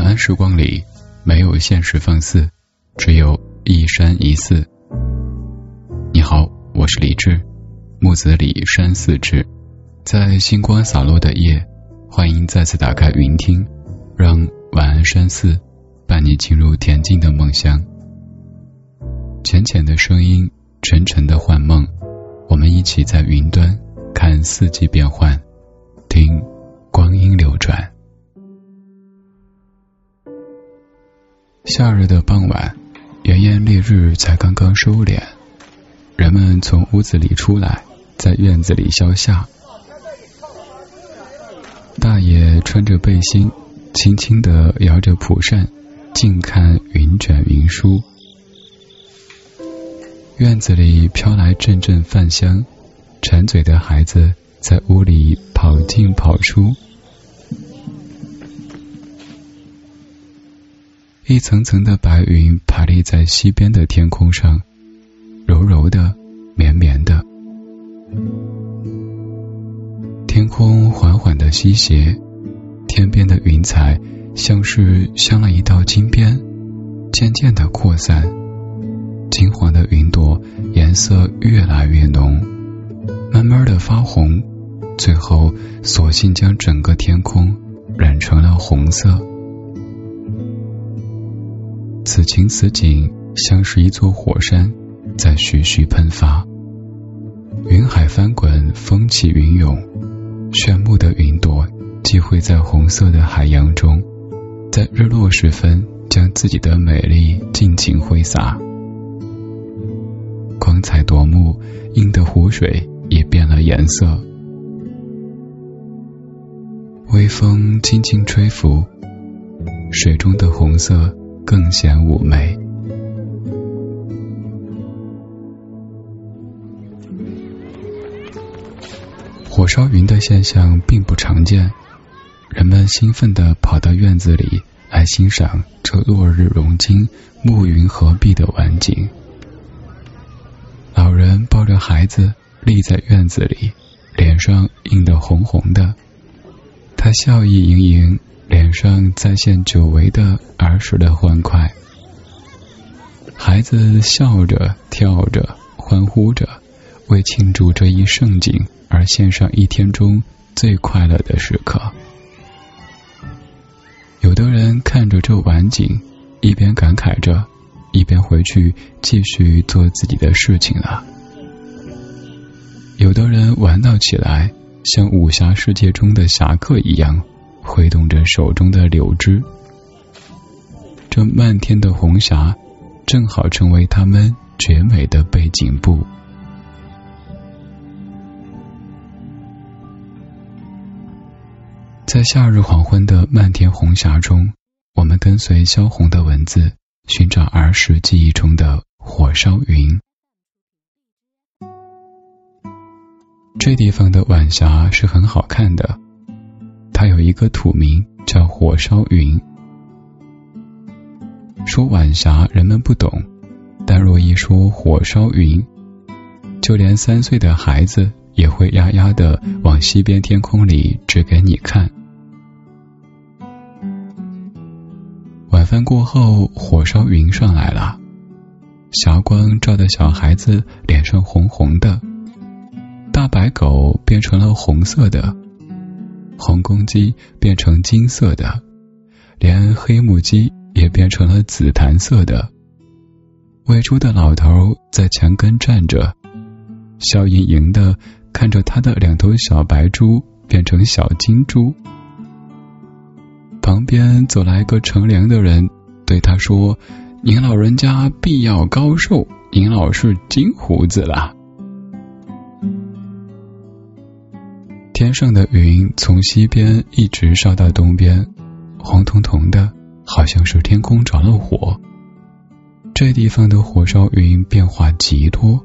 晚安时光里，没有现实放肆，只有一山一寺。你好，我是李志，木子李山寺志，在星光洒落的夜，欢迎再次打开云听，让晚安山寺伴你进入恬静的梦乡。浅浅的声音，沉沉的幻梦，我们一起在云端看四季变换，夏日的傍晚，炎炎烈日才刚刚收敛，人们从屋子里出来，在院子里消夏。大爷穿着背心，轻轻地摇着蒲扇，静看云卷云舒。院子里飘来阵阵饭香，馋嘴的孩子在屋里跑进跑出。一层层的白云排列在西边的天空上，柔柔的，绵绵的。天空缓缓的西斜，天边的云彩像是镶了一道金边，渐渐的扩散。金黄的云朵颜色越来越浓，慢慢的发红，最后索性将整个天空染成了红色。此情此景，像是一座火山在徐徐喷发，云海翻滚，风起云涌，炫目的云朵集会在红色的海洋中，在日落时分将自己的美丽尽情挥洒，光彩夺目，映得湖水也变了颜色。微风轻轻吹拂，水中的红色。更显妩媚。火烧云的现象并不常见，人们兴奋地跑到院子里来欣赏这落日融金、暮云合璧的晚景。老人抱着孩子立在院子里，脸上映得红红的，他笑意盈盈。脸上再现久违的儿时的欢快，孩子笑着、跳着、欢呼着，为庆祝这一盛景而献上一天中最快乐的时刻。有的人看着这晚景，一边感慨着，一边回去继续做自己的事情了。有的人玩闹起来，像武侠世界中的侠客一样。挥动着手中的柳枝，这漫天的红霞正好成为他们绝美的背景布。在夏日黄昏的漫天红霞中，我们跟随萧红的文字，寻找儿时记忆中的火烧云。这地方的晚霞是很好看的。有一个土名叫火烧云。说晚霞人们不懂，但若一说火烧云，就连三岁的孩子也会呀呀的往西边天空里指给你看。晚饭过后，火烧云上来了，霞光照得小孩子脸上红红的，大白狗变成了红色的。红公鸡变成金色的，连黑母鸡也变成了紫檀色的。喂猪的老头在墙根站着，笑盈盈的看着他的两头小白猪变成小金猪。旁边走来一个乘凉的人，对他说：“您老人家必要高寿，您老是金胡子了。”天上的云从西边一直烧到东边，红彤彤的，好像是天空着了火。这地方的火烧云变化极多，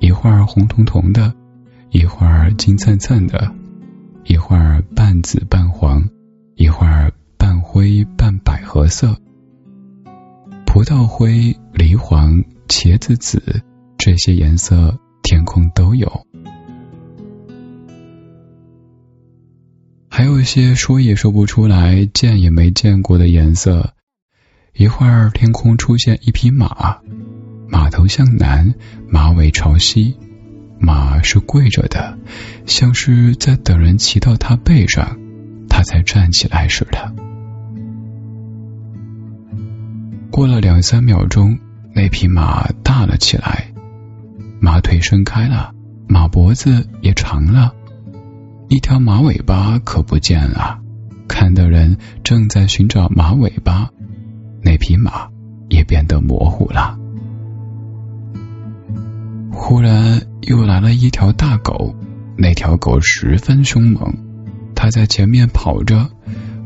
一会儿红彤彤的，一会儿金灿灿的，一会儿半紫半黄，一会儿半灰半百合色。葡萄灰、梨黄、茄子紫这些颜色，天空都有。还有一些说也说不出来、见也没见过的颜色。一会儿，天空出现一匹马，马头向南，马尾朝西，马是跪着的，像是在等人骑到它背上，它才站起来似的。过了两三秒钟，那匹马大了起来，马腿伸开了，马脖子也长了，一条马尾巴可不见了。看的人正在寻找马尾巴。那匹马也变得模糊了。忽然又来了一条大狗，那条狗十分凶猛，它在前面跑着，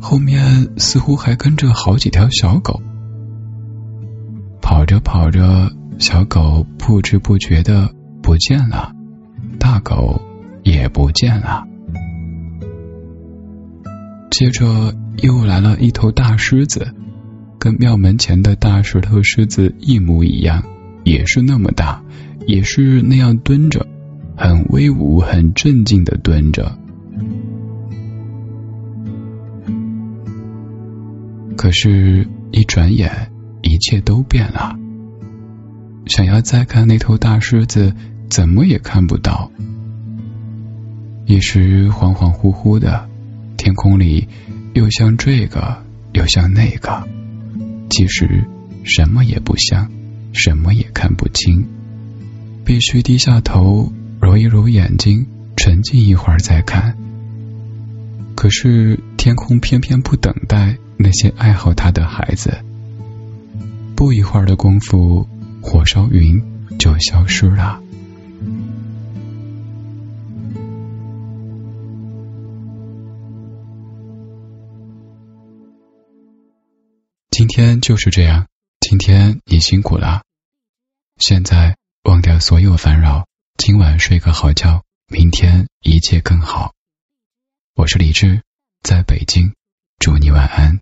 后面似乎还跟着好几条小狗。跑着跑着，小狗不知不觉的不见了，大狗也不见了。接着又来了一头大狮子。跟庙门前的大石头狮子一模一样，也是那么大，也是那样蹲着，很威武、很镇静的蹲着。可是，一转眼，一切都变了。想要再看那头大狮子，怎么也看不到。一时恍恍惚惚的，天空里又像这个，又像那个。其实什么也不像，什么也看不清，必须低下头揉一揉眼睛，沉静一会儿再看。可是天空偏偏不等待那些爱好它的孩子，不一会儿的功夫，火烧云就消失了。天就是这样，今天你辛苦了。现在忘掉所有烦扰，今晚睡个好觉，明天一切更好。我是李志，在北京，祝你晚安。